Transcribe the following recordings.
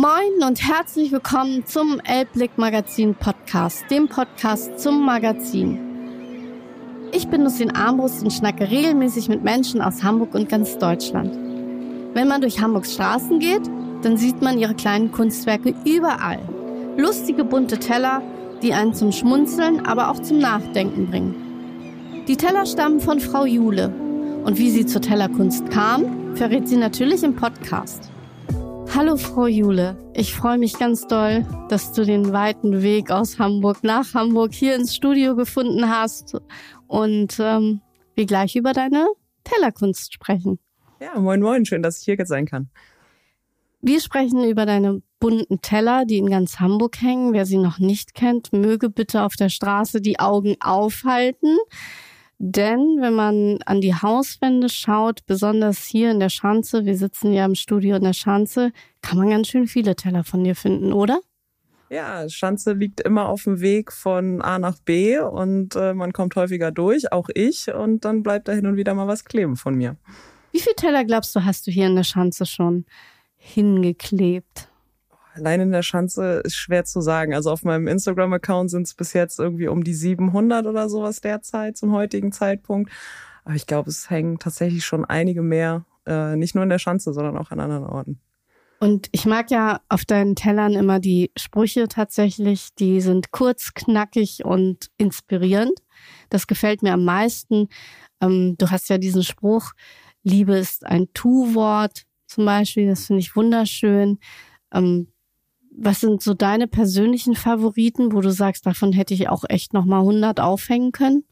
Moin und herzlich willkommen zum Elbblick Magazin Podcast, dem Podcast zum Magazin. Ich bin Lucien Armbrust und schnacke regelmäßig mit Menschen aus Hamburg und ganz Deutschland. Wenn man durch Hamburgs Straßen geht, dann sieht man ihre kleinen Kunstwerke überall. Lustige bunte Teller, die einen zum Schmunzeln, aber auch zum Nachdenken bringen. Die Teller stammen von Frau Jule. Und wie sie zur Tellerkunst kam, verrät sie natürlich im Podcast. Hallo Frau Jule, ich freue mich ganz doll, dass du den weiten Weg aus Hamburg nach Hamburg hier ins Studio gefunden hast und ähm, wir gleich über deine Tellerkunst sprechen. Ja, moin moin, schön, dass ich hier sein kann. Wir sprechen über deine bunten Teller, die in ganz Hamburg hängen. Wer sie noch nicht kennt, möge bitte auf der Straße die Augen aufhalten. Denn wenn man an die Hauswände schaut, besonders hier in der Schanze, wir sitzen ja im Studio in der Schanze, kann man ganz schön viele Teller von dir finden, oder? Ja, Schanze liegt immer auf dem Weg von A nach B und äh, man kommt häufiger durch, auch ich, und dann bleibt da hin und wieder mal was kleben von mir. Wie viele Teller glaubst du, hast du hier in der Schanze schon hingeklebt? Allein in der Schanze ist schwer zu sagen. Also auf meinem Instagram-Account sind es bis jetzt irgendwie um die 700 oder sowas derzeit zum heutigen Zeitpunkt. Aber ich glaube, es hängen tatsächlich schon einige mehr, äh, nicht nur in der Schanze, sondern auch an anderen Orten. Und ich mag ja auf deinen Tellern immer die Sprüche tatsächlich. Die sind kurz, knackig und inspirierend. Das gefällt mir am meisten. Ähm, du hast ja diesen Spruch, Liebe ist ein Tu-Wort zum Beispiel. Das finde ich wunderschön. Ähm, was sind so deine persönlichen Favoriten, wo du sagst, davon hätte ich auch echt nochmal 100 aufhängen können?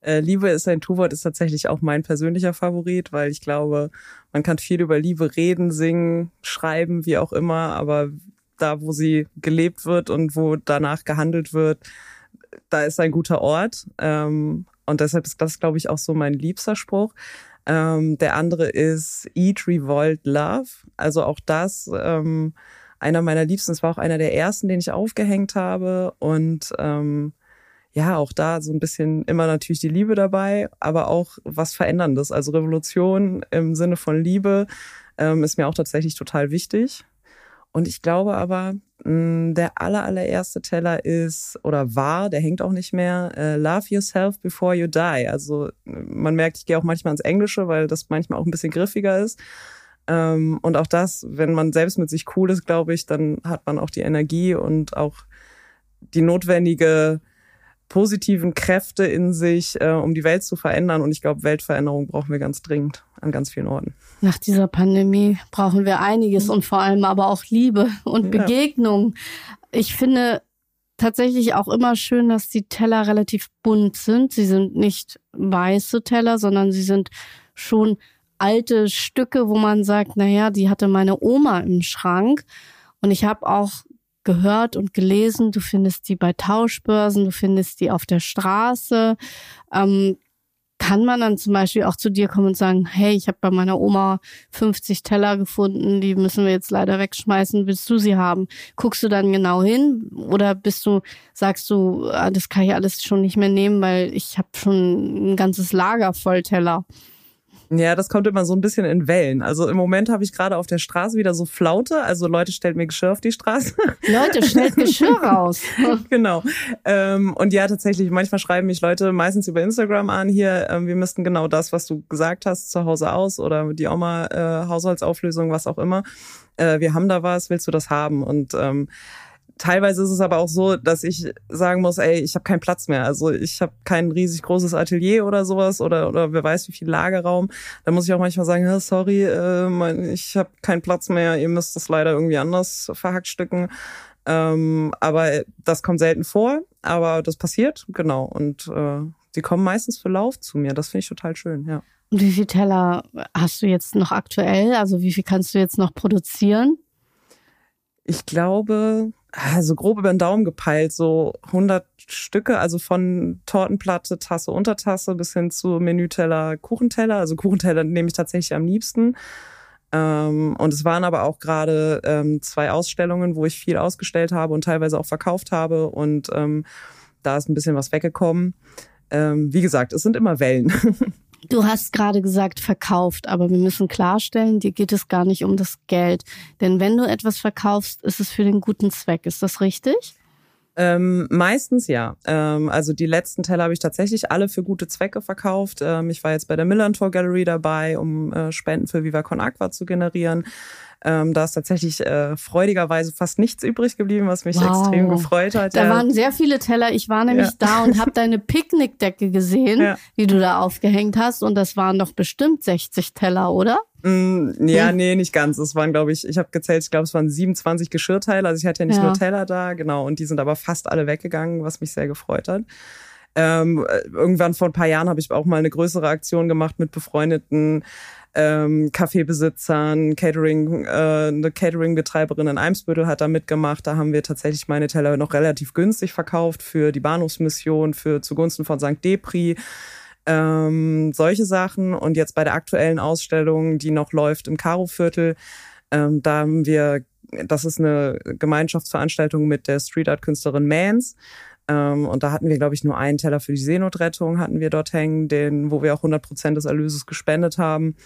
Äh, Liebe ist ein Tu-Wort ist tatsächlich auch mein persönlicher Favorit, weil ich glaube, man kann viel über Liebe reden, singen, schreiben, wie auch immer, aber da, wo sie gelebt wird und wo danach gehandelt wird, da ist ein guter Ort. Ähm, und deshalb ist das, glaube ich, auch so mein liebster Spruch. Ähm, der andere ist Eat, Revolt, Love. Also auch das ähm, einer meiner Liebsten. Es war auch einer der ersten, den ich aufgehängt habe. Und ähm, ja, auch da so ein bisschen immer natürlich die Liebe dabei, aber auch was Veränderndes. Also Revolution im Sinne von Liebe ähm, ist mir auch tatsächlich total wichtig. Und ich glaube aber, mh, der aller, allererste Teller ist oder war, der hängt auch nicht mehr, äh, Love Yourself Before You Die. Also man merkt, ich gehe auch manchmal ins Englische, weil das manchmal auch ein bisschen griffiger ist. Ähm, und auch das, wenn man selbst mit sich cool ist, glaube ich, dann hat man auch die Energie und auch die notwendige positiven Kräfte in sich, äh, um die Welt zu verändern. Und ich glaube, Weltveränderung brauchen wir ganz dringend an ganz vielen Orten. Nach dieser Pandemie brauchen wir einiges und vor allem aber auch Liebe und Begegnung. Ja. Ich finde tatsächlich auch immer schön, dass die Teller relativ bunt sind. Sie sind nicht weiße Teller, sondern sie sind schon alte Stücke, wo man sagt, naja, die hatte meine Oma im Schrank. Und ich habe auch gehört und gelesen, du findest die bei Tauschbörsen, du findest die auf der Straße. Ähm, kann man dann zum Beispiel auch zu dir kommen und sagen, hey, ich habe bei meiner Oma 50 Teller gefunden, die müssen wir jetzt leider wegschmeißen, willst du sie haben? Guckst du dann genau hin oder bist du, sagst du, ah, das kann ich alles schon nicht mehr nehmen, weil ich habe schon ein ganzes Lager voll Teller? Ja, das kommt immer so ein bisschen in Wellen. Also im Moment habe ich gerade auf der Straße wieder so Flaute. Also Leute stellen mir Geschirr auf die Straße. Leute, stellt Geschirr raus. genau. Ähm, und ja, tatsächlich, manchmal schreiben mich Leute meistens über Instagram an, hier, ähm, wir müssten genau das, was du gesagt hast, zu Hause aus oder die Oma äh, Haushaltsauflösung, was auch immer. Äh, wir haben da was, willst du das haben? Und ähm, teilweise ist es aber auch so, dass ich sagen muss, ey, ich habe keinen Platz mehr. Also ich habe kein riesig großes Atelier oder sowas oder oder wer weiß wie viel Lagerraum. Da muss ich auch manchmal sagen, ja, sorry, äh, mein, ich habe keinen Platz mehr. Ihr müsst das leider irgendwie anders verhackstücken. Ähm, aber das kommt selten vor, aber das passiert genau und äh, die kommen meistens für Lauf zu mir. Das finde ich total schön, ja. Und wie viele Teller hast du jetzt noch aktuell? Also wie viel kannst du jetzt noch produzieren? Ich glaube, also grob über den Daumen gepeilt, so 100 Stücke, also von Tortenplatte, Tasse, Untertasse bis hin zu Menüteller, Kuchenteller. Also Kuchenteller nehme ich tatsächlich am liebsten. Ähm, und es waren aber auch gerade ähm, zwei Ausstellungen, wo ich viel ausgestellt habe und teilweise auch verkauft habe. Und ähm, da ist ein bisschen was weggekommen. Wie gesagt, es sind immer Wellen. Du hast gerade gesagt, verkauft, aber wir müssen klarstellen, dir geht es gar nicht um das Geld. Denn wenn du etwas verkaufst, ist es für den guten Zweck. Ist das richtig? Ähm, meistens ja. Ähm, also die letzten Teller habe ich tatsächlich alle für gute Zwecke verkauft. Ähm, ich war jetzt bei der Millantor Gallery dabei, um äh, Spenden für Viva Con Aqua zu generieren. Ähm, da ist tatsächlich äh, freudigerweise fast nichts übrig geblieben, was mich wow. extrem gefreut hat. Da ja. waren sehr viele Teller. Ich war nämlich ja. da und habe deine Picknickdecke gesehen, ja. die du da aufgehängt hast. Und das waren doch bestimmt 60 Teller, oder? Mm, ja, hm? nee, nicht ganz. Es waren, glaube ich, ich habe gezählt, ich glaube, es waren 27 Geschirrteile. Also ich hatte ja nicht nur Teller da, genau. Und die sind aber fast alle weggegangen, was mich sehr gefreut hat. Ähm, irgendwann vor ein paar Jahren habe ich auch mal eine größere Aktion gemacht mit befreundeten ähm, Kaffeebesitzern, Catering, äh, eine Catering-Betreiberin in Eimsbüttel hat da mitgemacht. Da haben wir tatsächlich meine Teller noch relativ günstig verkauft für die Bahnhofsmission, für zugunsten von St. Depri. Ähm, solche Sachen. Und jetzt bei der aktuellen Ausstellung, die noch läuft im Karo-Viertel, ähm, da haben wir, das ist eine Gemeinschaftsveranstaltung mit der Street Art Künstlerin Mans. Ähm, und da hatten wir, glaube ich, nur einen Teller für die Seenotrettung hatten wir dort hängen, den, wo wir auch 100 Prozent des Erlöses gespendet haben.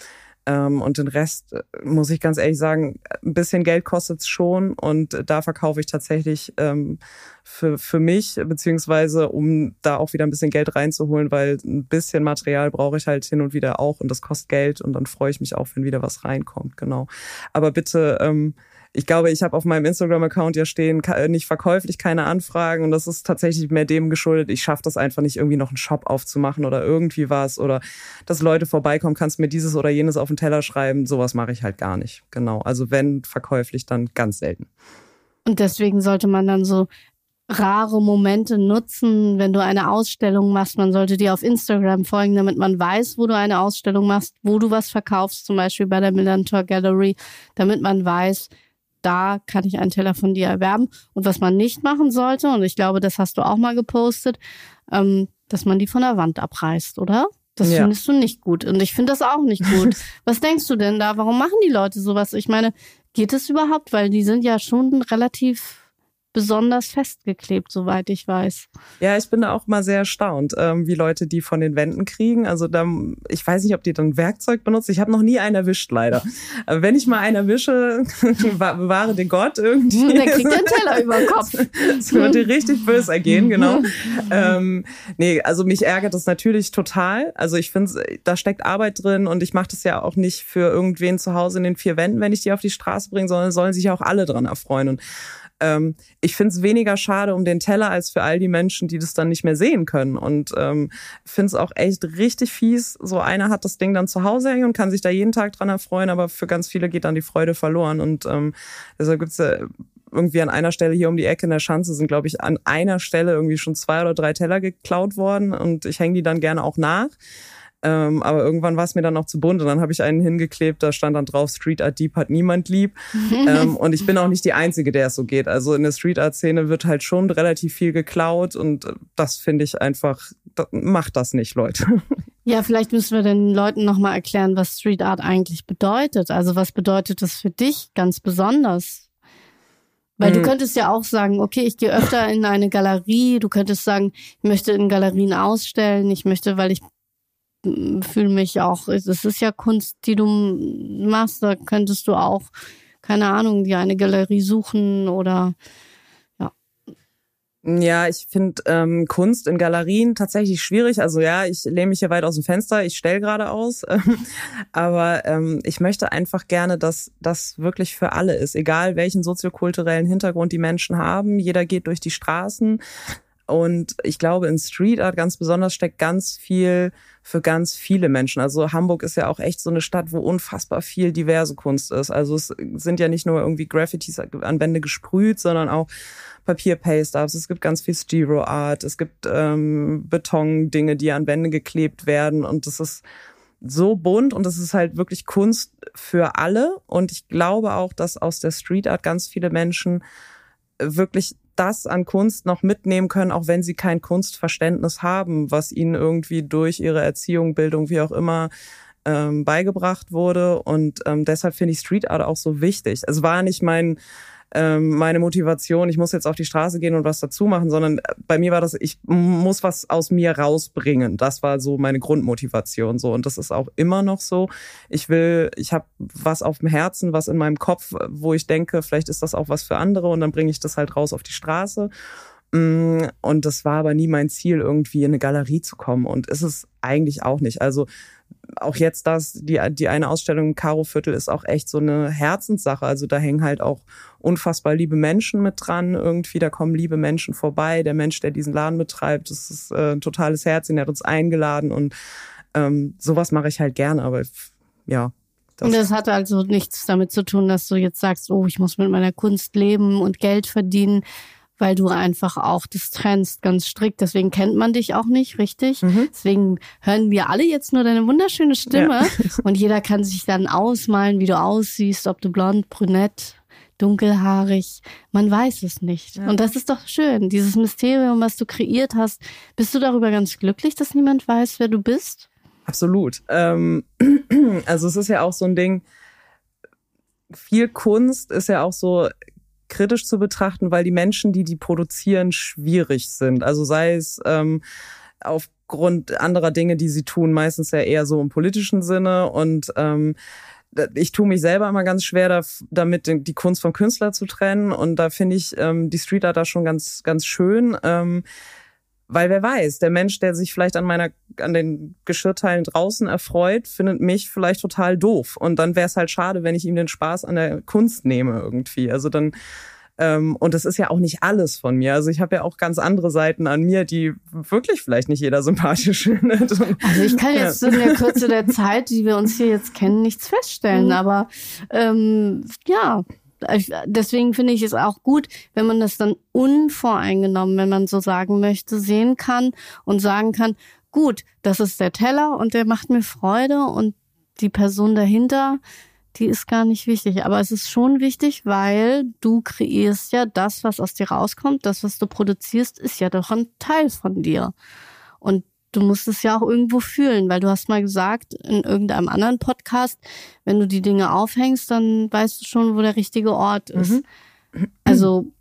Ähm, und den Rest, äh, muss ich ganz ehrlich sagen, ein bisschen Geld kostet's schon. Und da verkaufe ich tatsächlich ähm, für, für mich, beziehungsweise um da auch wieder ein bisschen Geld reinzuholen, weil ein bisschen Material brauche ich halt hin und wieder auch und das kostet Geld und dann freue ich mich auch, wenn wieder was reinkommt, genau. Aber bitte ähm, ich glaube, ich habe auf meinem Instagram-Account ja stehen, nicht verkäuflich, keine Anfragen. Und das ist tatsächlich mehr dem geschuldet. Ich schaffe das einfach nicht, irgendwie noch einen Shop aufzumachen oder irgendwie was. Oder dass Leute vorbeikommen, kannst mir dieses oder jenes auf den Teller schreiben. Sowas mache ich halt gar nicht. Genau. Also wenn verkäuflich, dann ganz selten. Und deswegen sollte man dann so rare Momente nutzen, wenn du eine Ausstellung machst. Man sollte dir auf Instagram folgen, damit man weiß, wo du eine Ausstellung machst, wo du was verkaufst, zum Beispiel bei der Millantor Gallery, damit man weiß, da kann ich einen Teller von dir erwerben. Und was man nicht machen sollte, und ich glaube, das hast du auch mal gepostet, ähm, dass man die von der Wand abreißt, oder? Das ja. findest du nicht gut. Und ich finde das auch nicht gut. was denkst du denn da? Warum machen die Leute sowas? Ich meine, geht es überhaupt? Weil die sind ja schon relativ besonders festgeklebt, soweit ich weiß. Ja, ich bin da auch mal sehr erstaunt, ähm, wie Leute die von den Wänden kriegen. Also da, ich weiß nicht, ob die dann Werkzeug benutzen. Ich habe noch nie einen erwischt, leider. Aber wenn ich mal einen erwische, bewahre den Gott irgendwie. Hm, der kriegt den Teller über den Kopf. Das würde richtig böse ergehen, genau. ähm, nee, also mich ärgert das natürlich total. Also ich finde, da steckt Arbeit drin und ich mache das ja auch nicht für irgendwen zu Hause in den vier Wänden, wenn ich die auf die Straße bringe, sondern sollen sich auch alle dran erfreuen. Und ähm, ich finde es weniger schade um den Teller als für all die Menschen, die das dann nicht mehr sehen können. Und ähm, finde es auch echt richtig fies. So einer hat das Ding dann zu Hause hängen und kann sich da jeden Tag dran erfreuen, aber für ganz viele geht dann die Freude verloren. Und ähm, deshalb gibt's ja irgendwie an einer Stelle hier um die Ecke in der Schanze sind, glaube ich, an einer Stelle irgendwie schon zwei oder drei Teller geklaut worden und ich hänge die dann gerne auch nach. Ähm, aber irgendwann war es mir dann auch zu bunt und dann habe ich einen hingeklebt, da stand dann drauf, Street Art Deep hat niemand lieb. ähm, und ich bin auch nicht die Einzige, der es so geht. Also in der Street Art Szene wird halt schon relativ viel geklaut und das finde ich einfach, das, macht das nicht, Leute. Ja, vielleicht müssen wir den Leuten nochmal erklären, was Street Art eigentlich bedeutet. Also was bedeutet das für dich ganz besonders? Weil du mhm. könntest ja auch sagen, okay, ich gehe öfter in eine Galerie. Du könntest sagen, ich möchte in Galerien ausstellen. Ich möchte, weil ich fühle mich auch, es ist ja Kunst, die du machst, da könntest du auch, keine Ahnung, dir eine Galerie suchen oder ja. Ja, ich finde ähm, Kunst in Galerien tatsächlich schwierig. Also ja, ich lehne mich hier weit aus dem Fenster, ich stelle gerade aus. Aber ähm, ich möchte einfach gerne, dass das wirklich für alle ist, egal welchen soziokulturellen Hintergrund die Menschen haben. Jeder geht durch die Straßen und ich glaube, in Street Art ganz besonders steckt ganz viel für ganz viele Menschen. Also Hamburg ist ja auch echt so eine Stadt, wo unfassbar viel diverse Kunst ist. Also es sind ja nicht nur irgendwie Graffitis an Wände gesprüht, sondern auch Papier-Paste-Ups. Es gibt ganz viel Stero-Art. Es gibt ähm, Beton-Dinge, die an Wände geklebt werden. Und das ist so bunt und das ist halt wirklich Kunst für alle. Und ich glaube auch, dass aus der Street Art ganz viele Menschen wirklich das an Kunst noch mitnehmen können, auch wenn sie kein Kunstverständnis haben, was ihnen irgendwie durch ihre Erziehung, Bildung, wie auch immer ähm, beigebracht wurde. Und ähm, deshalb finde ich Street Art auch so wichtig. Es war nicht mein ähm, meine Motivation, ich muss jetzt auf die Straße gehen und was dazu machen, sondern bei mir war das, ich muss was aus mir rausbringen. Das war so meine Grundmotivation so und das ist auch immer noch so. Ich will, ich habe was auf dem Herzen, was in meinem Kopf, wo ich denke, vielleicht ist das auch was für andere und dann bringe ich das halt raus auf die Straße. Mm, und das war aber nie mein Ziel, irgendwie in eine Galerie zu kommen. Und ist es eigentlich auch nicht. Also auch jetzt das, die, die eine Ausstellung im Karo-Viertel ist auch echt so eine Herzenssache. Also da hängen halt auch unfassbar liebe Menschen mit dran. Irgendwie, da kommen liebe Menschen vorbei. Der Mensch, der diesen Laden betreibt, das ist äh, ein totales Herz, der hat uns eingeladen und ähm, sowas mache ich halt gerne, aber ja. Das und das hat also nichts damit zu tun, dass du jetzt sagst, oh, ich muss mit meiner Kunst leben und Geld verdienen, weil du einfach auch das trennst ganz strikt. Deswegen kennt man dich auch nicht, richtig? Mhm. Deswegen hören wir alle jetzt nur deine wunderschöne Stimme ja. und jeder kann sich dann ausmalen, wie du aussiehst, ob du blond, brünett, dunkelhaarig. Man weiß es nicht. Ja. Und das ist doch schön, dieses Mysterium, was du kreiert hast. Bist du darüber ganz glücklich, dass niemand weiß, wer du bist? Absolut. Ähm, also es ist ja auch so ein Ding, viel Kunst ist ja auch so kritisch zu betrachten, weil die Menschen, die die produzieren, schwierig sind. Also sei es ähm, aufgrund anderer Dinge, die sie tun, meistens ja eher so im politischen Sinne und ähm, ich tue mich selber immer ganz schwer damit, die Kunst vom Künstler zu trennen. Und da finde ich ähm, die Street Art da schon ganz, ganz schön. Ähm, weil wer weiß, der Mensch, der sich vielleicht an meiner, an den Geschirrteilen draußen erfreut, findet mich vielleicht total doof. Und dann wäre es halt schade, wenn ich ihm den Spaß an der Kunst nehme irgendwie. Also dann, ähm, und das ist ja auch nicht alles von mir. Also ich habe ja auch ganz andere Seiten an mir, die wirklich vielleicht nicht jeder sympathisch findet. Also ich kann jetzt ja. in der Kürze der Zeit, die wir uns hier jetzt kennen, nichts feststellen. Mhm. Aber ähm, ja, deswegen finde ich es auch gut, wenn man das dann unvoreingenommen, wenn man so sagen möchte, sehen kann und sagen kann, gut, das ist der Teller und der macht mir Freude und die Person dahinter, die ist gar nicht wichtig. Aber es ist schon wichtig, weil du kreierst ja das, was aus dir rauskommt, das, was du produzierst, ist ja doch ein Teil von dir. Und du musst es ja auch irgendwo fühlen, weil du hast mal gesagt in irgendeinem anderen Podcast, wenn du die Dinge aufhängst, dann weißt du schon, wo der richtige Ort ist. Mhm. Also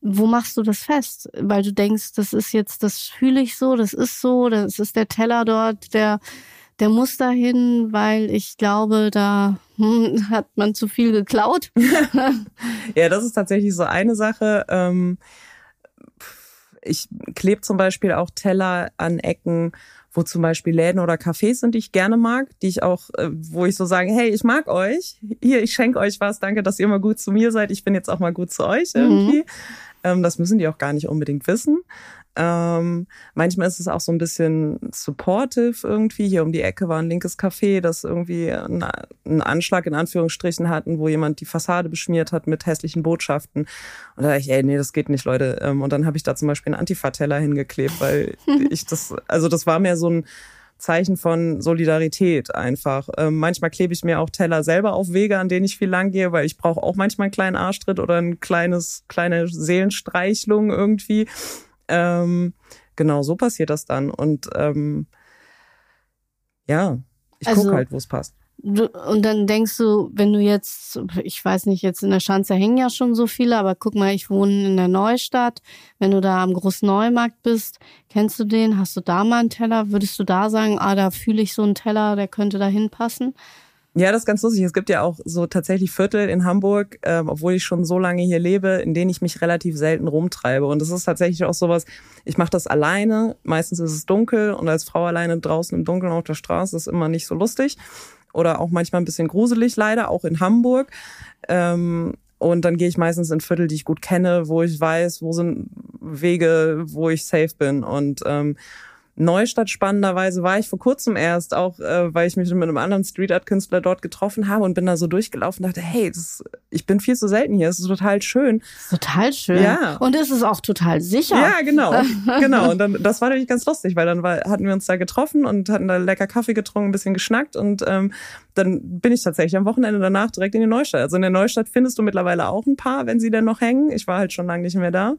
wo machst du das fest? Weil du denkst, das ist jetzt, das fühle ich so, das ist so, das ist der Teller dort, der der muss dahin, weil ich glaube, da hm, hat man zu viel geklaut. ja, das ist tatsächlich so eine Sache. Ähm ich klebe zum Beispiel auch Teller an Ecken, wo zum Beispiel Läden oder Cafés sind, die ich gerne mag, die ich auch, äh, wo ich so sage, hey, ich mag euch, hier, ich schenke euch was, danke, dass ihr immer gut zu mir seid, ich bin jetzt auch mal gut zu euch irgendwie. Mhm. Ähm, das müssen die auch gar nicht unbedingt wissen. Ähm, manchmal ist es auch so ein bisschen supportive irgendwie. Hier um die Ecke war ein linkes Café, das irgendwie einen Anschlag in Anführungsstrichen hatten, wo jemand die Fassade beschmiert hat mit hässlichen Botschaften. Und da dachte ich, ey, nee, das geht nicht, Leute. Ähm, und dann habe ich da zum Beispiel einen Antifa-Teller hingeklebt, weil ich das, also das war mehr so ein Zeichen von Solidarität einfach. Ähm, manchmal klebe ich mir auch Teller selber auf Wege, an denen ich viel lang gehe, weil ich brauche auch manchmal einen kleinen Arschtritt oder ein kleines, kleine Seelenstreichlung irgendwie. Ähm, genau, so passiert das dann. Und ähm, ja, ich also, gucke halt, wo es passt. Du, und dann denkst du, wenn du jetzt, ich weiß nicht, jetzt in der Schanze hängen ja schon so viele, aber guck mal, ich wohne in der Neustadt. Wenn du da am Großneumarkt bist, kennst du den? Hast du da mal einen Teller? Würdest du da sagen, ah, da fühle ich so einen Teller, der könnte da hinpassen? Ja, das ist ganz lustig. Es gibt ja auch so tatsächlich Viertel in Hamburg, äh, obwohl ich schon so lange hier lebe, in denen ich mich relativ selten rumtreibe. Und das ist tatsächlich auch sowas, ich mache das alleine. Meistens ist es dunkel und als Frau alleine draußen im Dunkeln auf der Straße ist immer nicht so lustig. Oder auch manchmal ein bisschen gruselig, leider, auch in Hamburg. Ähm, und dann gehe ich meistens in Viertel, die ich gut kenne, wo ich weiß, wo sind Wege, wo ich safe bin. Und ähm, Neustadt spannenderweise war ich vor kurzem erst, auch äh, weil ich mich mit einem anderen Street Art Künstler dort getroffen habe und bin da so durchgelaufen und dachte, hey, das, ich bin viel zu selten hier, es ist total schön. Total schön. Ja. Und es ist auch total sicher. Ja, genau. genau. Und dann, das war nämlich ganz lustig, weil dann war, hatten wir uns da getroffen und hatten da lecker Kaffee getrunken, ein bisschen geschnackt und ähm, dann bin ich tatsächlich am Wochenende danach direkt in die Neustadt. Also in der Neustadt findest du mittlerweile auch ein paar, wenn sie denn noch hängen. Ich war halt schon lange nicht mehr da.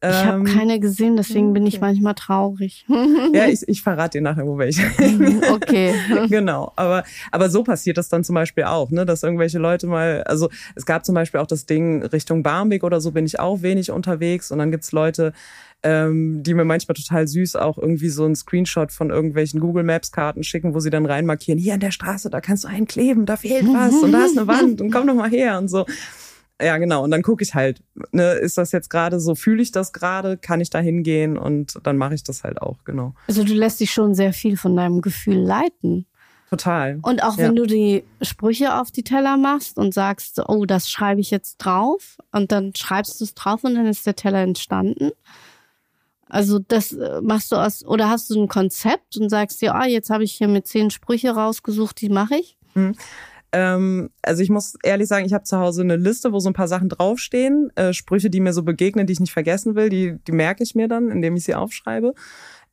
Ich habe ähm, keine gesehen, deswegen bin ich manchmal traurig. ja, ich, ich verrate dir nachher, wo welche. okay. genau. Aber, aber so passiert das dann zum Beispiel auch, ne, dass irgendwelche Leute mal, also es gab zum Beispiel auch das Ding Richtung Barmbek oder so bin ich auch wenig unterwegs und dann gibt's Leute, ähm, die mir manchmal total süß auch irgendwie so einen Screenshot von irgendwelchen Google Maps Karten schicken, wo sie dann reinmarkieren, hier an der Straße, da kannst du einkleben, da fehlt was und da ist eine Wand und komm doch mal her und so. Ja, genau. Und dann gucke ich halt, ne, ist das jetzt gerade so, fühle ich das gerade, kann ich da hingehen und dann mache ich das halt auch, genau. Also du lässt dich schon sehr viel von deinem Gefühl leiten. Total. Und auch wenn ja. du die Sprüche auf die Teller machst und sagst, oh, das schreibe ich jetzt drauf und dann schreibst du es drauf und dann ist der Teller entstanden. Also das äh, machst du aus, oder hast du ein Konzept und sagst dir, ah, jetzt habe ich hier mit zehn Sprüche rausgesucht, die mache ich? Hm. Ähm, also ich muss ehrlich sagen, ich habe zu Hause eine Liste, wo so ein paar Sachen draufstehen, äh, Sprüche, die mir so begegnen, die ich nicht vergessen will, die, die merke ich mir dann, indem ich sie aufschreibe.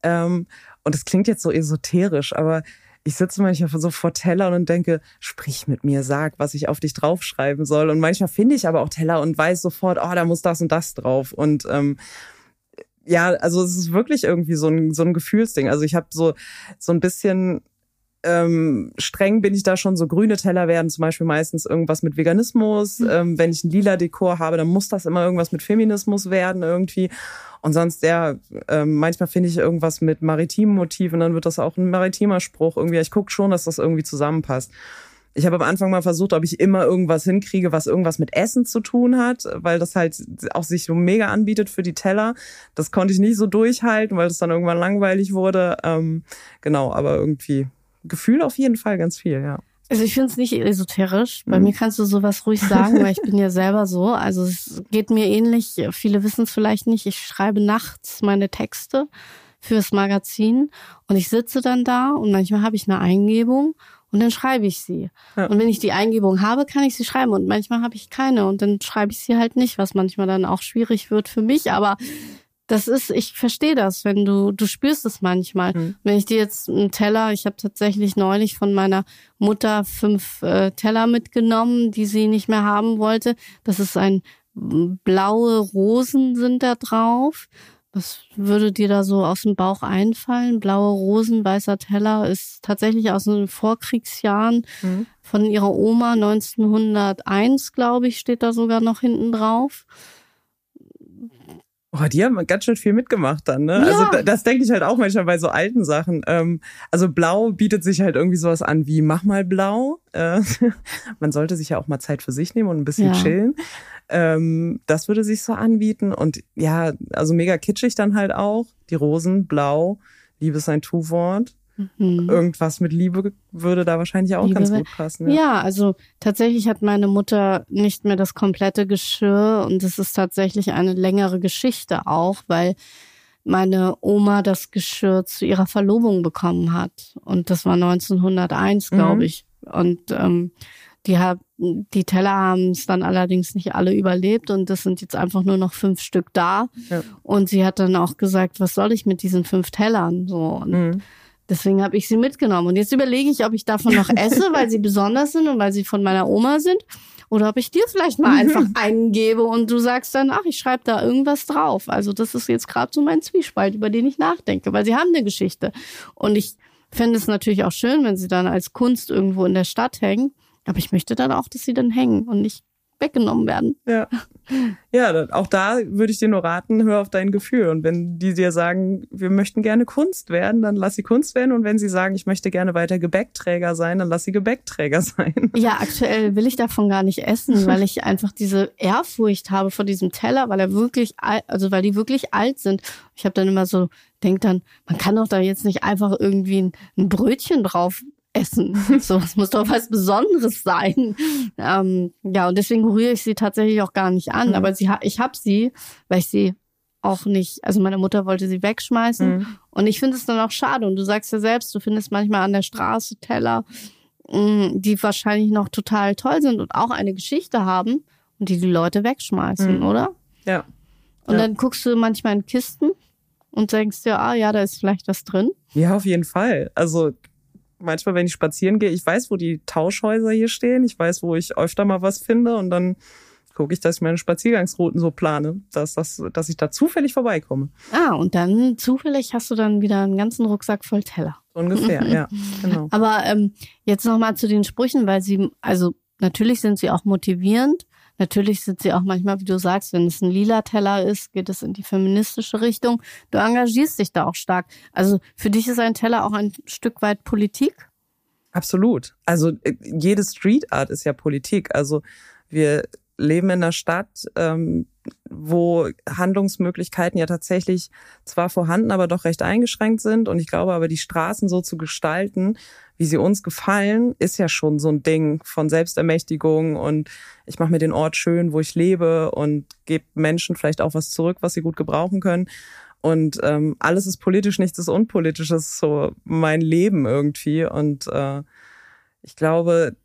Ähm, und es klingt jetzt so esoterisch, aber ich sitze manchmal so vor Teller und denke, sprich mit mir, sag, was ich auf dich draufschreiben soll. Und manchmal finde ich aber auch Teller und weiß sofort, oh, da muss das und das drauf. Und ähm, ja, also es ist wirklich irgendwie so ein, so ein Gefühlsding. Also ich habe so, so ein bisschen ähm, streng bin ich da schon so grüne Teller werden zum Beispiel meistens irgendwas mit Veganismus. Mhm. Ähm, wenn ich ein lila Dekor habe, dann muss das immer irgendwas mit Feminismus werden irgendwie. Und sonst, ja, ähm, manchmal finde ich irgendwas mit maritimen Motiven, dann wird das auch ein maritimer Spruch irgendwie. Ich gucke schon, dass das irgendwie zusammenpasst. Ich habe am Anfang mal versucht, ob ich immer irgendwas hinkriege, was irgendwas mit Essen zu tun hat, weil das halt auch sich so mega anbietet für die Teller. Das konnte ich nicht so durchhalten, weil es dann irgendwann langweilig wurde. Ähm, genau, aber irgendwie Gefühl auf jeden Fall ganz viel, ja. Also ich finde es nicht esoterisch. Bei mhm. mir kannst du sowas ruhig sagen, weil ich bin ja selber so. Also es geht mir ähnlich. Viele wissen es vielleicht nicht. Ich schreibe nachts meine Texte fürs Magazin und ich sitze dann da und manchmal habe ich eine Eingebung und dann schreibe ich sie. Ja. Und wenn ich die Eingebung habe, kann ich sie schreiben und manchmal habe ich keine und dann schreibe ich sie halt nicht, was manchmal dann auch schwierig wird für mich. Aber das ist, ich verstehe das, wenn du, du spürst es manchmal. Mhm. Wenn ich dir jetzt einen Teller, ich habe tatsächlich neulich von meiner Mutter fünf äh, Teller mitgenommen, die sie nicht mehr haben wollte. Das ist ein blaue Rosen sind da drauf. Was würde dir da so aus dem Bauch einfallen? Blaue Rosen, weißer Teller ist tatsächlich aus den Vorkriegsjahren mhm. von ihrer Oma 1901, glaube ich, steht da sogar noch hinten drauf. Oh, die haben ganz schön viel mitgemacht dann, ne? Also ja. Also das denke ich halt auch manchmal bei so alten Sachen. Ähm, also blau bietet sich halt irgendwie sowas an wie mach mal blau. Äh, man sollte sich ja auch mal Zeit für sich nehmen und ein bisschen ja. chillen. Ähm, das würde sich so anbieten. Und ja, also mega kitschig dann halt auch. Die Rosen, blau, Liebe ist ein Tu-Wort. Mhm. Irgendwas mit Liebe würde da wahrscheinlich auch Liebe ganz gut passen. Ja. ja, also tatsächlich hat meine Mutter nicht mehr das komplette Geschirr und es ist tatsächlich eine längere Geschichte auch, weil meine Oma das Geschirr zu ihrer Verlobung bekommen hat. Und das war 1901, glaube mhm. ich. Und ähm, die, hat, die Teller haben es dann allerdings nicht alle überlebt und es sind jetzt einfach nur noch fünf Stück da. Ja. Und sie hat dann auch gesagt, was soll ich mit diesen fünf Tellern? So. Und mhm. Deswegen habe ich sie mitgenommen. Und jetzt überlege ich, ob ich davon noch esse, weil sie besonders sind und weil sie von meiner Oma sind. Oder ob ich dir vielleicht mal einfach einen gebe und du sagst dann, ach, ich schreibe da irgendwas drauf. Also das ist jetzt gerade so mein Zwiespalt, über den ich nachdenke, weil sie haben eine Geschichte. Und ich fände es natürlich auch schön, wenn sie dann als Kunst irgendwo in der Stadt hängen. Aber ich möchte dann auch, dass sie dann hängen und nicht weggenommen werden. Ja. Ja, auch da würde ich dir nur raten, hör auf dein Gefühl. Und wenn die dir sagen, wir möchten gerne Kunst werden, dann lass sie Kunst werden. Und wenn sie sagen, ich möchte gerne weiter Gebäckträger sein, dann lass sie Gebäckträger sein. Ja, aktuell will ich davon gar nicht essen, weil ich einfach diese Ehrfurcht habe vor diesem Teller, weil er wirklich, also weil die wirklich alt sind. Ich habe dann immer so, denk dann, man kann doch da jetzt nicht einfach irgendwie ein, ein Brötchen drauf essen. So, es muss doch was Besonderes sein. Ähm, ja, und deswegen rühre ich sie tatsächlich auch gar nicht an. Mhm. Aber sie, ich habe sie, weil ich sie auch nicht, also meine Mutter wollte sie wegschmeißen. Mhm. Und ich finde es dann auch schade. Und du sagst ja selbst, du findest manchmal an der Straße Teller, mh, mm, die wahrscheinlich noch total toll sind und auch eine Geschichte haben und die die Leute wegschmeißen, mhm. oder? Ja. Und ja. dann guckst du manchmal in Kisten und denkst dir, ah ja, da ist vielleicht was drin. Ja, auf jeden Fall. Also manchmal, wenn ich spazieren gehe, ich weiß, wo die Tauschhäuser hier stehen. Ich weiß, wo ich öfter mal was finde und dann gucke ich, dass ich meine Spaziergangsrouten so plane, dass, das, dass ich da zufällig vorbeikomme. Ah, und dann zufällig hast du dann wieder einen ganzen Rucksack voll Teller. So ungefähr, ja, genau. Aber ähm, jetzt nochmal zu den Sprüchen, weil sie, also natürlich sind sie auch motivierend. Natürlich sind sie auch manchmal, wie du sagst, wenn es ein lila Teller ist, geht es in die feministische Richtung. Du engagierst dich da auch stark. Also für dich ist ein Teller auch ein Stück weit Politik? Absolut. Also äh, jede Street Art ist ja Politik. Also wir leben in einer Stadt, ähm, wo Handlungsmöglichkeiten ja tatsächlich zwar vorhanden, aber doch recht eingeschränkt sind. Und ich glaube aber, die Straßen so zu gestalten, wie sie uns gefallen, ist ja schon so ein Ding von Selbstermächtigung und ich mache mir den Ort schön, wo ich lebe und gebe Menschen vielleicht auch was zurück, was sie gut gebrauchen können. Und ähm, alles ist politisch, nichts ist unpolitisch. Das ist so mein Leben irgendwie. Und äh, ich glaube,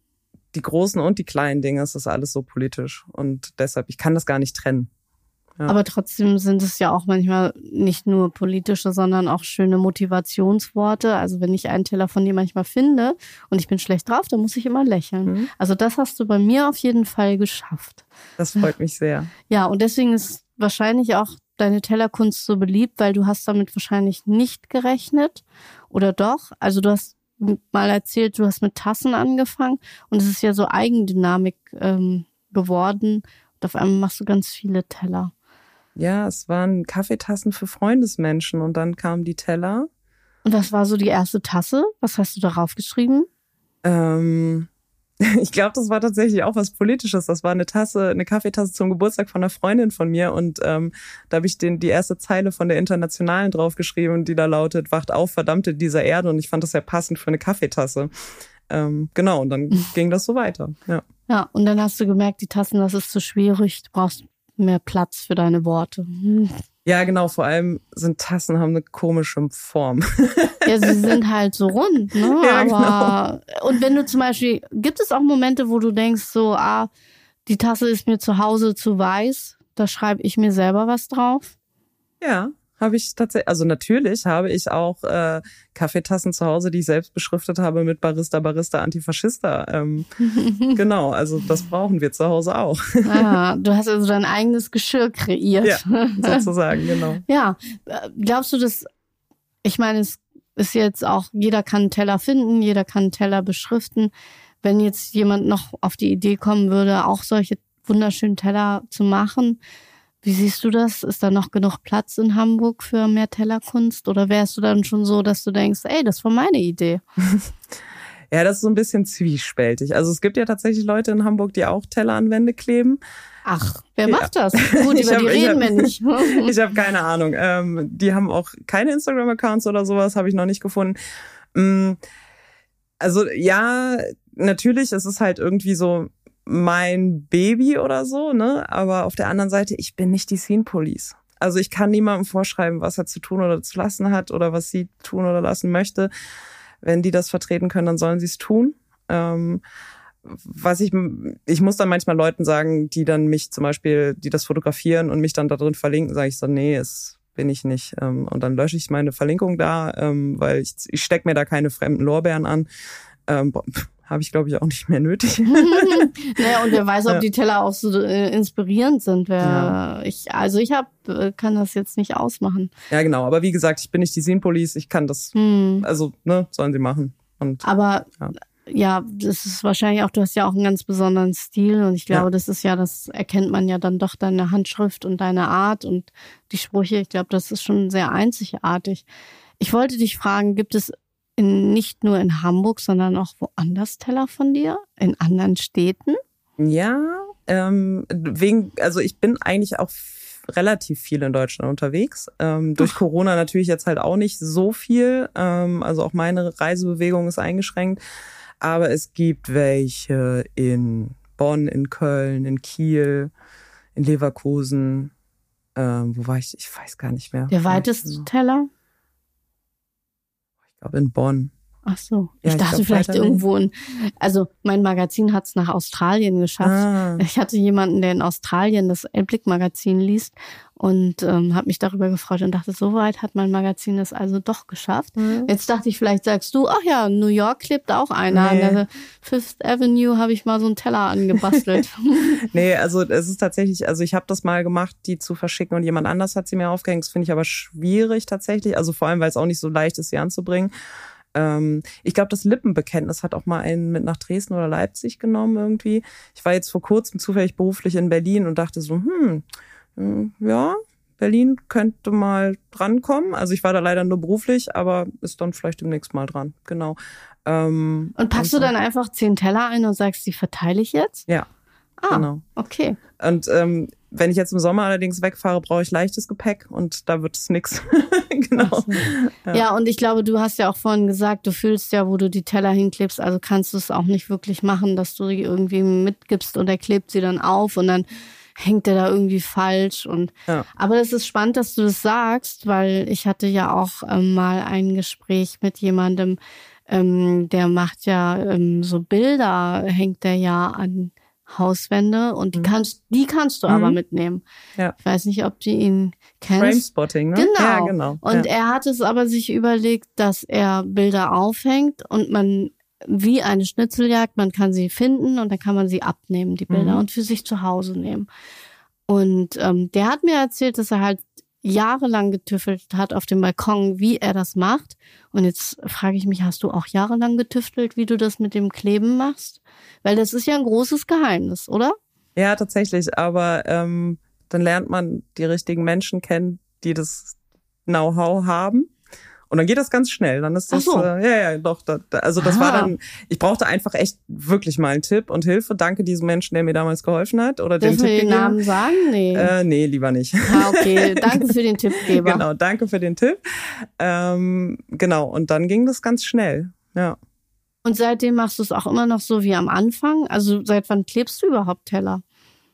die großen und die kleinen Dinge, es ist alles so politisch. Und deshalb, ich kann das gar nicht trennen. Ja. Aber trotzdem sind es ja auch manchmal nicht nur politische, sondern auch schöne Motivationsworte. Also wenn ich einen Teller von dir manchmal finde und ich bin schlecht drauf, dann muss ich immer lächeln. Mhm. Also das hast du bei mir auf jeden Fall geschafft. Das freut mich sehr. Ja, und deswegen ist wahrscheinlich auch deine Tellerkunst so beliebt, weil du hast damit wahrscheinlich nicht gerechnet. Oder doch? Also du hast mal erzählt, du hast mit Tassen angefangen und es ist ja so Eigendynamik ähm, geworden. Und auf einmal machst du ganz viele Teller. Ja, es waren Kaffeetassen für Freundesmenschen und dann kamen die Teller. Und was war so die erste Tasse? Was hast du darauf geschrieben? Ähm, ich glaube, das war tatsächlich auch was Politisches. Das war eine Tasse, eine Kaffeetasse zum Geburtstag von einer Freundin von mir und ähm, da habe ich den die erste Zeile von der Internationalen draufgeschrieben, die da lautet: Wacht auf, verdammte dieser Erde. Und ich fand das sehr passend für eine Kaffeetasse. Ähm, genau, und dann ging das so weiter. Ja. Ja, und dann hast du gemerkt, die Tassen, das ist zu schwierig. Du brauchst mehr Platz für deine Worte. Ja, genau. Vor allem sind Tassen haben eine komische Form. ja, sie sind halt so rund, ne? Ja, Aber genau. und wenn du zum Beispiel, gibt es auch Momente, wo du denkst, so, ah, die Tasse ist mir zu Hause zu weiß, da schreibe ich mir selber was drauf? Ja habe ich tatsächlich, also natürlich habe ich auch äh, Kaffeetassen zu Hause, die ich selbst beschriftet habe mit Barista, Barista, Antifaschista. Ähm, genau, also das brauchen wir zu Hause auch. ah, du hast also dein eigenes Geschirr kreiert. Ja, sozusagen, genau. Ja, glaubst du, dass, ich meine, es ist jetzt auch, jeder kann einen Teller finden, jeder kann einen Teller beschriften. Wenn jetzt jemand noch auf die Idee kommen würde, auch solche wunderschönen Teller zu machen, wie siehst du das? Ist da noch genug Platz in Hamburg für mehr Tellerkunst? Oder wärst du dann schon so, dass du denkst, ey, das war meine Idee? ja, das ist so ein bisschen zwiespältig. Also es gibt ja tatsächlich Leute in Hamburg, die auch Teller an Wände kleben. Ach, wer macht das? Gut, über hab, die reden wir nicht. ich habe keine Ahnung. Ähm, die haben auch keine Instagram-Accounts oder sowas, habe ich noch nicht gefunden. Mm, also ja, natürlich, es ist halt irgendwie so, mein Baby oder so, ne? Aber auf der anderen Seite, ich bin nicht die Scene Police. Also ich kann niemandem vorschreiben, was er zu tun oder zu lassen hat oder was sie tun oder lassen möchte. Wenn die das vertreten können, dann sollen sie es tun. Ähm, was ich, ich muss dann manchmal Leuten sagen, die dann mich zum Beispiel, die das fotografieren und mich dann da drin verlinken, sage ich so, nee, es bin ich nicht. Ähm, und dann lösche ich meine Verlinkung da, ähm, weil ich, ich stecke mir da keine fremden Lorbeeren an. Ähm, habe ich, glaube ich, auch nicht mehr nötig. naja, und wer weiß, ob ja. die Teller auch so äh, inspirierend sind. Wer, ja. ich, also ich hab, äh, kann das jetzt nicht ausmachen. Ja, genau. Aber wie gesagt, ich bin nicht die Scene Police. Ich kann das, hm. also, ne, sollen sie machen. Und, Aber ja. ja. das ist wahrscheinlich auch, du hast ja auch einen ganz besonderen Stil und ich glaube, das ist ja, das erkennt man ja dann doch deine Handschrift und deine Art und die Sprüche. Ich glaube, das ist schon sehr einzigartig. Ich wollte dich fragen, gibt es in, nicht nur in Hamburg, sondern auch woanders Teller von dir? In anderen Städten? Ja, ähm, wegen, also ich bin eigentlich auch relativ viel in Deutschland unterwegs. Ähm, durch. Corona natürlich jetzt halt auch nicht so viel. Ähm, also auch meine Reisebewegung ist eingeschränkt. Aber es gibt welche in Bonn, in Köln, in Kiel, in Leverkusen. Ähm, wo war ich? Ich weiß gar nicht mehr. Der weiteste Teller? Glaube in Bonn. Ach so. Ja, ich dachte ich glaub, vielleicht irgendwo in, also mein Magazin hat es nach Australien geschafft. Ah. Ich hatte jemanden, der in Australien das Elblick-Magazin liest und ähm, habe mich darüber gefreut und dachte, so weit hat mein Magazin es also doch geschafft. Mhm. Jetzt dachte ich, vielleicht sagst du, ach ja, New York klebt auch einer. Nee. Der Fifth Avenue habe ich mal so einen Teller angebastelt. nee, also es ist tatsächlich, also ich habe das mal gemacht, die zu verschicken und jemand anders hat sie mir aufgehängt. Das finde ich aber schwierig tatsächlich. Also vor allem, weil es auch nicht so leicht ist, sie anzubringen. Ähm, ich glaube, das Lippenbekenntnis hat auch mal einen mit nach Dresden oder Leipzig genommen irgendwie. Ich war jetzt vor kurzem zufällig beruflich in Berlin und dachte so, hm, hm, ja, Berlin könnte mal drankommen. Also ich war da leider nur beruflich, aber ist dann vielleicht demnächst mal dran. Genau. Ähm, und packst du dann einfach zehn Teller ein und sagst, die verteile ich jetzt? Ja. Ah, genau. okay. Und ähm, wenn ich jetzt im Sommer allerdings wegfahre, brauche ich leichtes Gepäck und da wird es nix. genau. Ja. ja, und ich glaube, du hast ja auch vorhin gesagt, du fühlst ja, wo du die Teller hinklebst, also kannst du es auch nicht wirklich machen, dass du die irgendwie mitgibst und er klebt sie dann auf und dann hängt der da irgendwie falsch und ja. aber das ist spannend, dass du das sagst, weil ich hatte ja auch ähm, mal ein Gespräch mit jemandem, ähm, der macht ja ähm, so Bilder, hängt der ja an Hauswände und die mhm. kannst, die kannst du mhm. aber mitnehmen. Ja. Ich weiß nicht, ob du ihn kennst. Framespotting, ne? Genau. Ja, genau. Und ja. er hat es aber sich überlegt, dass er Bilder aufhängt und man wie eine Schnitzeljagd, man kann sie finden und dann kann man sie abnehmen, die Bilder, mhm. und für sich zu Hause nehmen. Und ähm, der hat mir erzählt, dass er halt jahrelang getüftelt hat auf dem Balkon, wie er das macht. Und jetzt frage ich mich, hast du auch jahrelang getüftelt, wie du das mit dem Kleben machst? Weil das ist ja ein großes Geheimnis, oder? Ja, tatsächlich. Aber ähm, dann lernt man die richtigen Menschen kennen, die das Know-how haben. Und dann geht das ganz schnell. Dann ist das, so. äh, ja, ja, doch. Da, also das ah. war dann, ich brauchte einfach echt wirklich mal einen Tipp und Hilfe. Danke diesem Menschen, der mir damals geholfen hat. Oder Dürfen den wir den Namen sagen? Nee. Äh, nee, lieber nicht. Ah, okay. Danke für den Tippgeber. genau, danke für den Tipp. Ähm, genau, und dann ging das ganz schnell. Ja. Und seitdem machst du es auch immer noch so wie am Anfang? Also seit wann klebst du überhaupt Teller?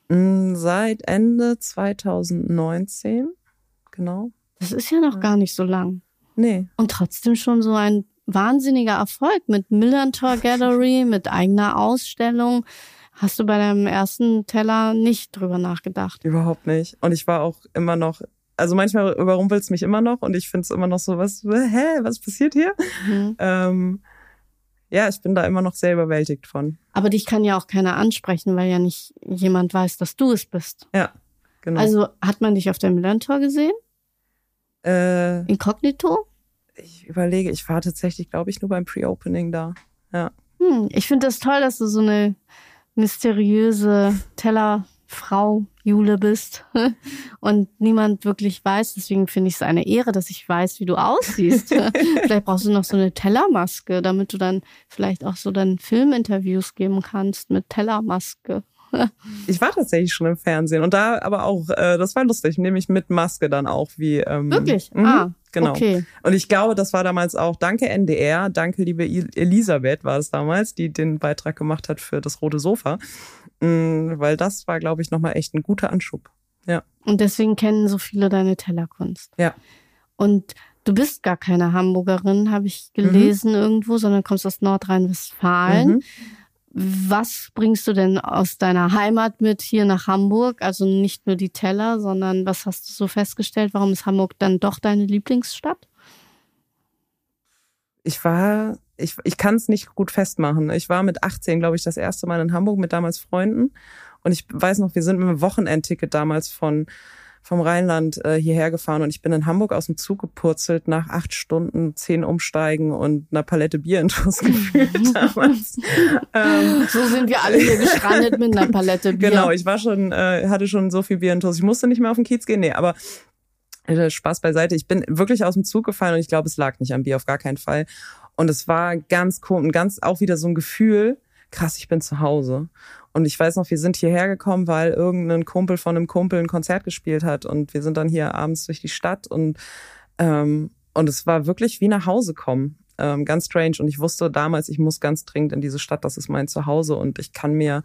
Mm, seit Ende 2019, genau. Das ist ja noch gar nicht so lang. Nee. Und trotzdem schon so ein wahnsinniger Erfolg mit Millantor Gallery, mit eigener Ausstellung. Hast du bei deinem ersten Teller nicht drüber nachgedacht? Überhaupt nicht. Und ich war auch immer noch, also manchmal überrumpelt es mich immer noch und ich finde es immer noch so, was, hä, was passiert hier? Mhm. Ähm, ja, ich bin da immer noch sehr überwältigt von. Aber dich kann ja auch keiner ansprechen, weil ja nicht jemand weiß, dass du es bist. Ja, genau. Also hat man dich auf der Millantor gesehen? Äh, Inkognito? Ich überlege, ich war tatsächlich, glaube ich, nur beim Pre-Opening da. Ja. Hm, ich finde das toll, dass du so eine mysteriöse Tellerfrau Jule bist und niemand wirklich weiß. Deswegen finde ich es eine Ehre, dass ich weiß, wie du aussiehst. vielleicht brauchst du noch so eine Tellermaske, damit du dann vielleicht auch so dann Filminterviews geben kannst mit Tellermaske. ich war tatsächlich schon im Fernsehen und da aber auch, äh, das war lustig, nämlich mit Maske dann auch wie. Ähm, Wirklich? Mh, ah. Genau. Okay. Und ich glaube, das war damals auch, danke NDR, danke liebe Elisabeth war es damals, die den Beitrag gemacht hat für das rote Sofa. Mhm, weil das war, glaube ich, nochmal echt ein guter Anschub. Ja. Und deswegen kennen so viele deine Tellerkunst. Ja. Und du bist gar keine Hamburgerin, habe ich gelesen mhm. irgendwo, sondern kommst aus Nordrhein-Westfalen. Mhm. Was bringst du denn aus deiner Heimat mit hier nach Hamburg? Also nicht nur die Teller, sondern was hast du so festgestellt? Warum ist Hamburg dann doch deine Lieblingsstadt? Ich war, ich, ich kann es nicht gut festmachen. Ich war mit 18, glaube ich, das erste Mal in Hamburg mit damals Freunden. Und ich weiß noch, wir sind mit einem Wochenendticket damals von vom Rheinland äh, hierher gefahren und ich bin in Hamburg aus dem Zug gepurzelt nach acht Stunden, zehn Umsteigen und einer Palette Bier in Schuss gefühlt damals. ähm, so sind wir alle hier gestrandet mit einer Palette Bier. Genau, ich war schon, äh, hatte schon so viel Bier in Schuss. Ich musste nicht mehr auf den Kiez gehen, nee, aber Spaß beiseite. Ich bin wirklich aus dem Zug gefallen und ich glaube, es lag nicht am Bier, auf gar keinen Fall. Und es war ganz komisch, ganz auch wieder so ein Gefühl, krass, ich bin zu Hause. Und ich weiß noch, wir sind hierher gekommen, weil irgendein Kumpel von einem Kumpel ein Konzert gespielt hat. Und wir sind dann hier abends durch die Stadt und, ähm, und es war wirklich wie nach Hause kommen. Ähm, ganz strange. Und ich wusste damals, ich muss ganz dringend in diese Stadt, das ist mein Zuhause. Und ich kann mir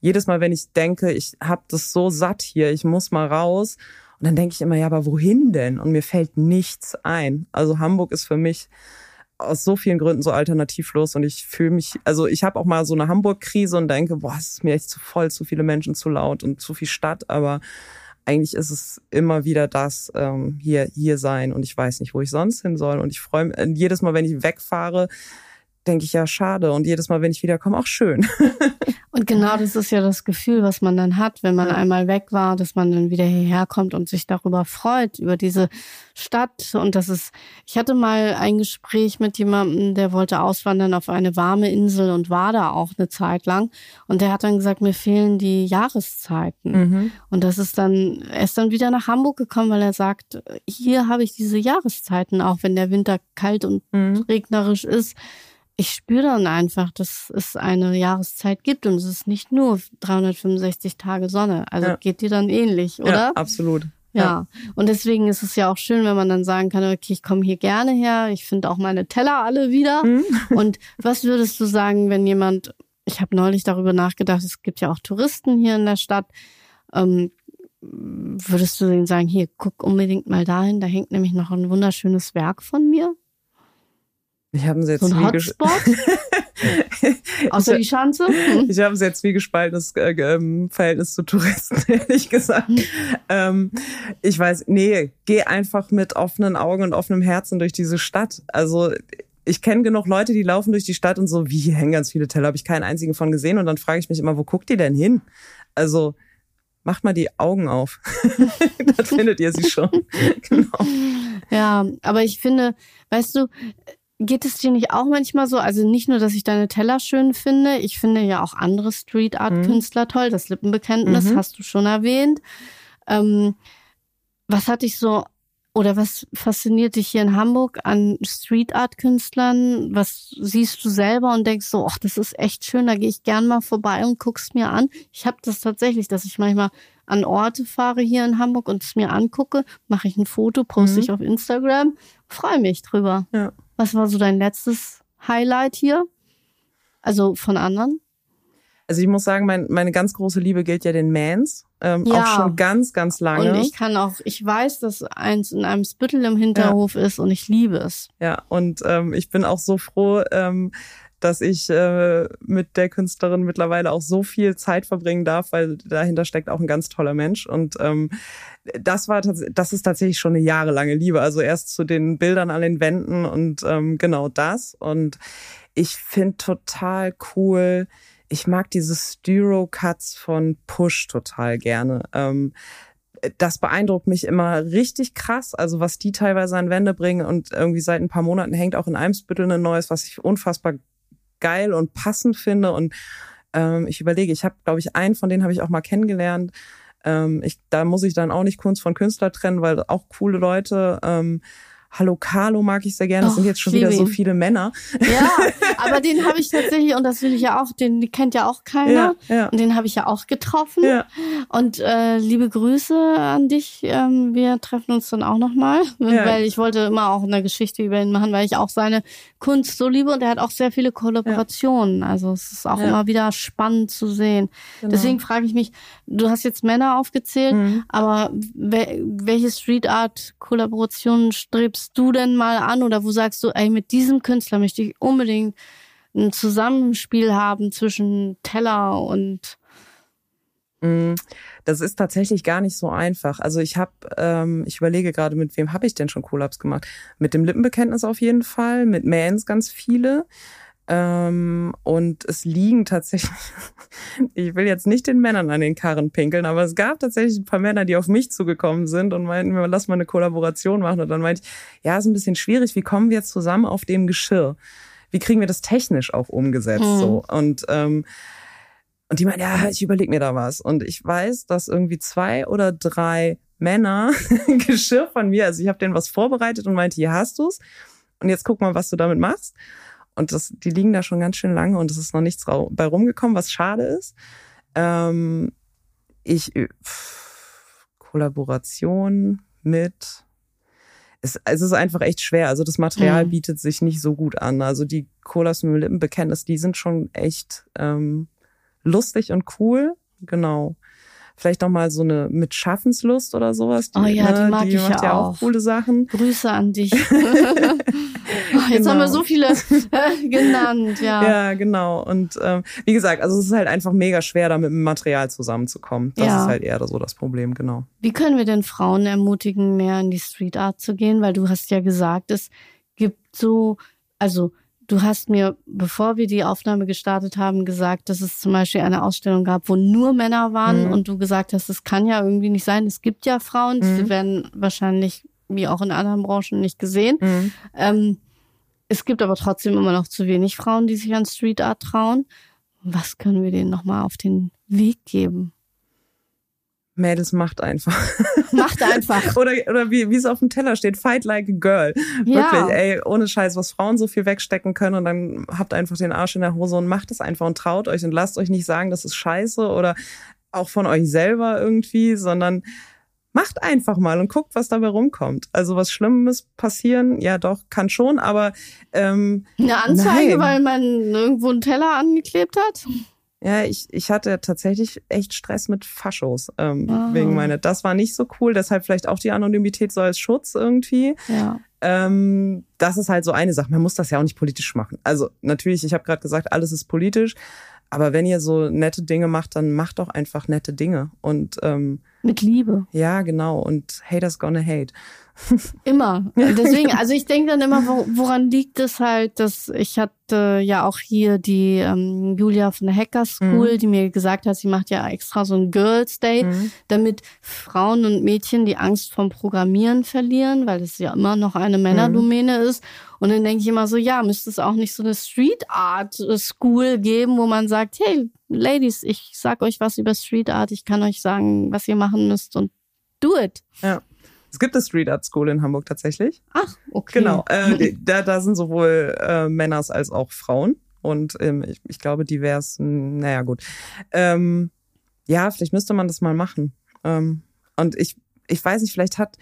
jedes Mal, wenn ich denke, ich habe das so satt hier, ich muss mal raus. Und dann denke ich immer, ja, aber wohin denn? Und mir fällt nichts ein. Also Hamburg ist für mich aus so vielen Gründen so alternativlos und ich fühle mich, also ich habe auch mal so eine Hamburg-Krise und denke, boah, es ist mir echt zu voll, zu viele Menschen, zu laut und zu viel Stadt, aber eigentlich ist es immer wieder das ähm, hier hier sein und ich weiß nicht, wo ich sonst hin soll und ich freue mich jedes Mal, wenn ich wegfahre, denke ich ja schade und jedes Mal, wenn ich wiederkomme, auch schön. Und genau das ist ja das Gefühl, was man dann hat, wenn man ja. einmal weg war, dass man dann wieder hierher kommt und sich darüber freut, über diese Stadt. Und das ist, ich hatte mal ein Gespräch mit jemandem, der wollte auswandern auf eine warme Insel und war da auch eine Zeit lang. Und der hat dann gesagt, mir fehlen die Jahreszeiten. Mhm. Und das ist dann, er ist dann wieder nach Hamburg gekommen, weil er sagt, hier habe ich diese Jahreszeiten, auch wenn der Winter kalt und mhm. regnerisch ist ich spüre dann einfach, dass es eine Jahreszeit gibt und es ist nicht nur 365 Tage Sonne. Also ja. geht dir dann ähnlich, oder? Ja, absolut. Ja. ja. und deswegen ist es ja auch schön, wenn man dann sagen kann, okay, ich komme hier gerne her, ich finde auch meine Teller alle wieder. Mhm. Und was würdest du sagen, wenn jemand, ich habe neulich darüber nachgedacht, es gibt ja auch Touristen hier in der Stadt, ähm, würdest du denen sagen, hier, guck unbedingt mal dahin, da hängt nämlich noch ein wunderschönes Werk von mir? Ich habe jetzt so ein Hotspot? Außer die Schanze? Hm. Ich habe jetzt wie gespaltenes äh, ähm, Verhältnis zu Touristen, ehrlich gesagt. Hm. Ähm, ich weiß, nee, geh einfach mit offenen Augen und offenem Herzen durch diese Stadt. Also ich kenne genug Leute, die laufen durch die Stadt und so, wie hier hängen ganz viele Teller, habe ich keinen einzigen von gesehen. Und dann frage ich mich immer, wo guckt ihr denn hin? Also macht mal die Augen auf. dann findet ihr sie schon. genau. Ja, aber ich finde, weißt du, Geht es dir nicht auch manchmal so? Also nicht nur, dass ich deine Teller schön finde, ich finde ja auch andere Street Art Künstler mhm. toll. Das Lippenbekenntnis mhm. hast du schon erwähnt. Ähm, was hat dich so oder was fasziniert dich hier in Hamburg an Street Art Künstlern? Was siehst du selber und denkst so, ach, das ist echt schön, da gehe ich gern mal vorbei und guck's mir an. Ich habe das tatsächlich, dass ich manchmal an Orte fahre hier in Hamburg und es mir angucke, mache ich ein Foto, poste mhm. ich auf Instagram, freue mich drüber. Ja. Was war so dein letztes Highlight hier? Also von anderen? Also ich muss sagen, mein, meine ganz große Liebe gilt ja den Mans. Ähm, ja. Auch schon ganz, ganz lange. Und ich kann auch, ich weiß, dass eins in einem Spittel im Hinterhof ja. ist und ich liebe es. Ja, und ähm, ich bin auch so froh, ähm, dass ich äh, mit der Künstlerin mittlerweile auch so viel Zeit verbringen darf, weil dahinter steckt auch ein ganz toller Mensch. Und ähm, das war das ist tatsächlich schon eine jahrelange Liebe. Also erst zu den Bildern an den Wänden und ähm, genau das. Und ich finde total cool. Ich mag diese Styro-Cuts von Push total gerne. Ähm, das beeindruckt mich immer richtig krass, also was die teilweise an Wände bringen und irgendwie seit ein paar Monaten hängt auch in Eimsbüttel ein neues, was ich unfassbar geil und passend finde. Und ähm, ich überlege, ich habe, glaube ich, einen von denen habe ich auch mal kennengelernt. Ähm, ich, da muss ich dann auch nicht Kunst von Künstler trennen, weil auch coole Leute. Ähm, Hallo Carlo mag ich sehr gerne. Das sind jetzt schon wieder so viele Männer. Ja, aber den habe ich tatsächlich, und das will ich ja auch, den kennt ja auch keiner. Ja, ja. Und den habe ich ja auch getroffen. Ja. Und äh, liebe Grüße an dich. Ähm, wir treffen uns dann auch nochmal. Ja. Weil ich wollte immer auch eine Geschichte über ihn machen, weil ich auch seine Kunst so liebe und er hat auch sehr viele Kollaborationen. Ja. Also es ist auch immer wieder spannend zu sehen. Genau. Deswegen frage ich mich, du hast jetzt Männer aufgezählt, mhm. aber welche Street Art Kollaborationen strebst sprichst du denn mal an oder wo sagst du, ey, mit diesem Künstler möchte ich unbedingt ein Zusammenspiel haben zwischen Teller und mm, das ist tatsächlich gar nicht so einfach. Also ich habe, ähm, ich überlege gerade, mit wem habe ich denn schon Collabs gemacht? Mit dem Lippenbekenntnis auf jeden Fall, mit Mans ganz viele. Ähm, und es liegen tatsächlich, ich will jetzt nicht den Männern an den Karren pinkeln, aber es gab tatsächlich ein paar Männer, die auf mich zugekommen sind und meinten, lass mal eine Kollaboration machen. Und dann meinte ich, ja, ist ein bisschen schwierig, wie kommen wir zusammen auf dem Geschirr? Wie kriegen wir das technisch auch umgesetzt? Hm. So. Und ähm, und die meinen, ja, ich überlege mir da was. Und ich weiß, dass irgendwie zwei oder drei Männer Geschirr von mir, also ich habe denen was vorbereitet und meinte, hier hast du's. Und jetzt guck mal, was du damit machst. Und das, die liegen da schon ganz schön lange und es ist noch nichts bei rumgekommen, was schade ist. Ähm, ich pff, Kollaboration mit es, es ist einfach echt schwer. Also das Material mhm. bietet sich nicht so gut an. Also die Colas mit Lippenbekenntnis, die sind schon echt ähm, lustig und cool. Genau. Vielleicht noch mal so eine mit Schaffenslust oder sowas. Die, oh ja, die ne, mag die ich macht ja auch. auch coole Sachen. Grüße an dich. Oh, jetzt genau. haben wir so viele äh, genannt, ja. Ja, genau. Und ähm, wie gesagt, also es ist halt einfach mega schwer, da mit dem Material zusammenzukommen. Das ja. ist halt eher so das Problem, genau. Wie können wir denn Frauen ermutigen, mehr in die Street Art zu gehen? Weil du hast ja gesagt, es gibt so, also Du hast mir, bevor wir die Aufnahme gestartet haben, gesagt, dass es zum Beispiel eine Ausstellung gab, wo nur Männer waren mhm. und du gesagt hast, es kann ja irgendwie nicht sein. Es gibt ja Frauen, mhm. die werden wahrscheinlich wie auch in anderen Branchen nicht gesehen. Mhm. Ähm, es gibt aber trotzdem immer noch zu wenig Frauen, die sich an Street Art trauen. Was können wir denen nochmal auf den Weg geben? Mädels macht einfach. Macht einfach. oder oder wie, wie es auf dem Teller steht, fight like a girl. Ja. Wirklich, ey, ohne Scheiß, was Frauen so viel wegstecken können und dann habt einfach den Arsch in der Hose und macht es einfach und traut euch und lasst euch nicht sagen, das ist scheiße oder auch von euch selber irgendwie, sondern macht einfach mal und guckt, was dabei rumkommt. Also was Schlimmes passieren, ja doch, kann schon, aber ähm, eine Anzeige, nein. weil man irgendwo einen Teller angeklebt hat? Ja, ich, ich hatte tatsächlich echt Stress mit Faschos ähm, oh. wegen meiner. Das war nicht so cool, deshalb vielleicht auch die Anonymität so als Schutz irgendwie. Ja. Ähm, das ist halt so eine Sache. Man muss das ja auch nicht politisch machen. Also natürlich, ich habe gerade gesagt, alles ist politisch, aber wenn ihr so nette Dinge macht, dann macht doch einfach nette Dinge und ähm, mit Liebe. Ja, genau. Und haters gonna hate. Immer. Deswegen, also ich denke dann immer, woran liegt es halt, dass ich hatte ja auch hier die ähm, Julia von der Hacker School, mhm. die mir gesagt hat, sie macht ja extra so ein Girls Day, mhm. damit Frauen und Mädchen die Angst vom Programmieren verlieren, weil es ja immer noch eine Männerdomäne mhm. ist. Und dann denke ich immer so, ja, müsste es auch nicht so eine Street Art School geben, wo man sagt, hey, Ladies, ich sag euch was über Street Art, ich kann euch sagen, was ihr machen müsst und do it. Ja. Es gibt eine Street Art School in Hamburg tatsächlich. Ach, okay. Genau. Äh, da, da sind sowohl äh, Männers als auch Frauen. Und ähm, ich, ich glaube, divers, naja, gut. Ähm, ja, vielleicht müsste man das mal machen. Ähm, und ich, ich weiß nicht, vielleicht hat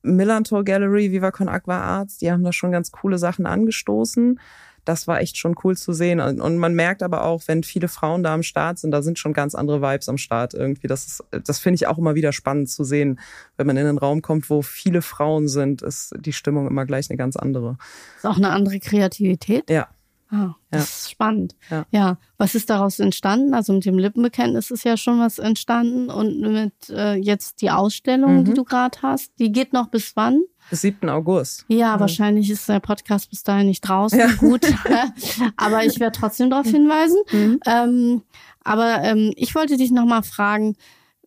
Millantor Gallery, Viva Con Aqua Arts, die haben da schon ganz coole Sachen angestoßen das war echt schon cool zu sehen. Und man merkt aber auch, wenn viele Frauen da am Start sind, da sind schon ganz andere Vibes am Start irgendwie. Das ist, das finde ich auch immer wieder spannend zu sehen. Wenn man in einen Raum kommt, wo viele Frauen sind, ist die Stimmung immer gleich eine ganz andere. Ist auch eine andere Kreativität? Ja. Ah, das ja. ist spannend. Ja. ja. Was ist daraus entstanden? Also mit dem Lippenbekenntnis ist ja schon was entstanden und mit äh, jetzt die Ausstellung, mhm. die du gerade hast, die geht noch bis wann? Bis 7. August. Ja, mhm. wahrscheinlich ist der Podcast bis dahin nicht draußen. Ja. Gut. aber ich werde trotzdem darauf hinweisen. Mhm. Ähm, aber ähm, ich wollte dich nochmal fragen,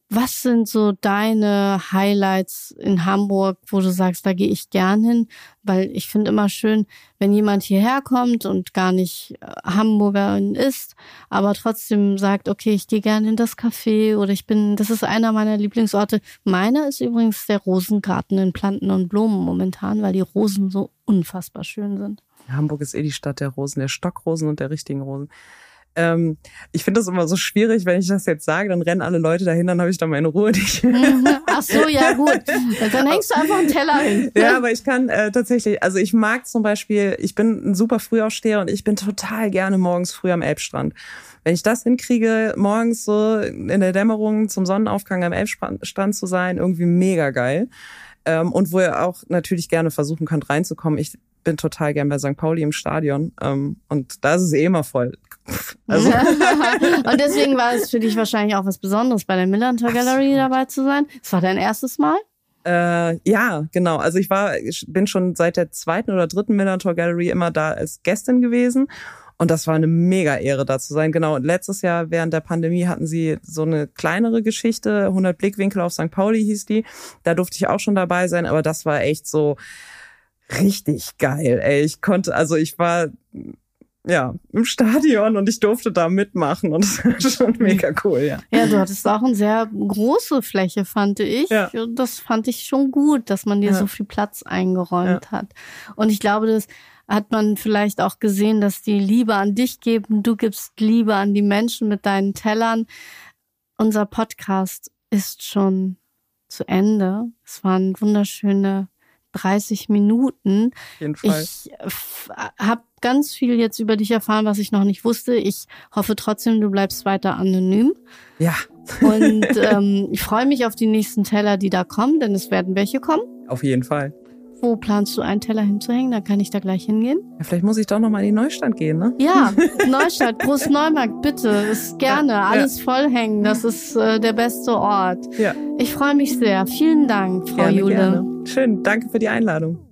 was sind so deine Highlights in Hamburg, wo du sagst, da gehe ich gern hin? Weil ich finde immer schön, wenn jemand hierher kommt und gar nicht äh, Hamburgerin ist, aber trotzdem sagt, okay, ich gehe gern in das Café oder ich bin, das ist einer meiner Lieblingsorte. Meiner ist übrigens der Rosengarten in Planten und Blumen momentan, weil die Rosen so unfassbar schön sind. Hamburg ist eh die Stadt der Rosen, der Stockrosen und der richtigen Rosen. Ähm, ich finde das immer so schwierig, wenn ich das jetzt sage, dann rennen alle Leute dahin, dann habe ich da meine Ruhe nicht. Ach so, ja gut. Dann hängst du einfach einen Teller hin. Ja, aber ich kann äh, tatsächlich, also ich mag zum Beispiel, ich bin ein super Frühaufsteher und ich bin total gerne morgens früh am Elbstrand. Wenn ich das hinkriege, morgens so in der Dämmerung zum Sonnenaufgang am Elbstrand zu sein, irgendwie mega geil. Ähm, und wo ihr auch natürlich gerne versuchen könnt reinzukommen. Ich bin total gern bei St. Pauli im Stadion ähm, und da ist es eh immer voll. Also. und deswegen war es für dich wahrscheinlich auch was Besonderes, bei der Millantor Gallery dabei zu sein. Das war dein erstes Mal? Äh, ja, genau. Also ich war, ich bin schon seit der zweiten oder dritten Millantor Gallery immer da als Gästin gewesen. Und das war eine mega Ehre, da zu sein. Genau. Und letztes Jahr während der Pandemie hatten sie so eine kleinere Geschichte. 100 Blickwinkel auf St. Pauli hieß die. Da durfte ich auch schon dabei sein. Aber das war echt so richtig geil. Ey, ich konnte, also ich war ja, im Stadion und ich durfte da mitmachen und das war schon mega cool, ja. Ja, du hattest auch eine sehr große Fläche, fand ich. Ja. Das fand ich schon gut, dass man dir ja. so viel Platz eingeräumt ja. hat. Und ich glaube, das hat man vielleicht auch gesehen, dass die Liebe an dich geben, du gibst Liebe an die Menschen mit deinen Tellern. Unser Podcast ist schon zu Ende. Es waren wunderschöne 30 Minuten. Auf jeden Fall. Ich habe ganz viel jetzt über dich erfahren, was ich noch nicht wusste. Ich hoffe trotzdem, du bleibst weiter anonym. Ja. Und ähm, ich freue mich auf die nächsten Teller, die da kommen, denn es werden welche kommen. Auf jeden Fall. Wo planst du einen Teller hinzuhängen? Dann kann ich da gleich hingehen. Ja, vielleicht muss ich doch noch mal in die Neustadt gehen, ne? Ja, Neustadt, Großneumarkt, bitte. Ist gerne. Ja, alles ja. vollhängen. Das ist äh, der beste Ort. Ja. Ich freue mich sehr. Vielen Dank, Frau gerne, Jule. Gerne. Schön. Danke für die Einladung.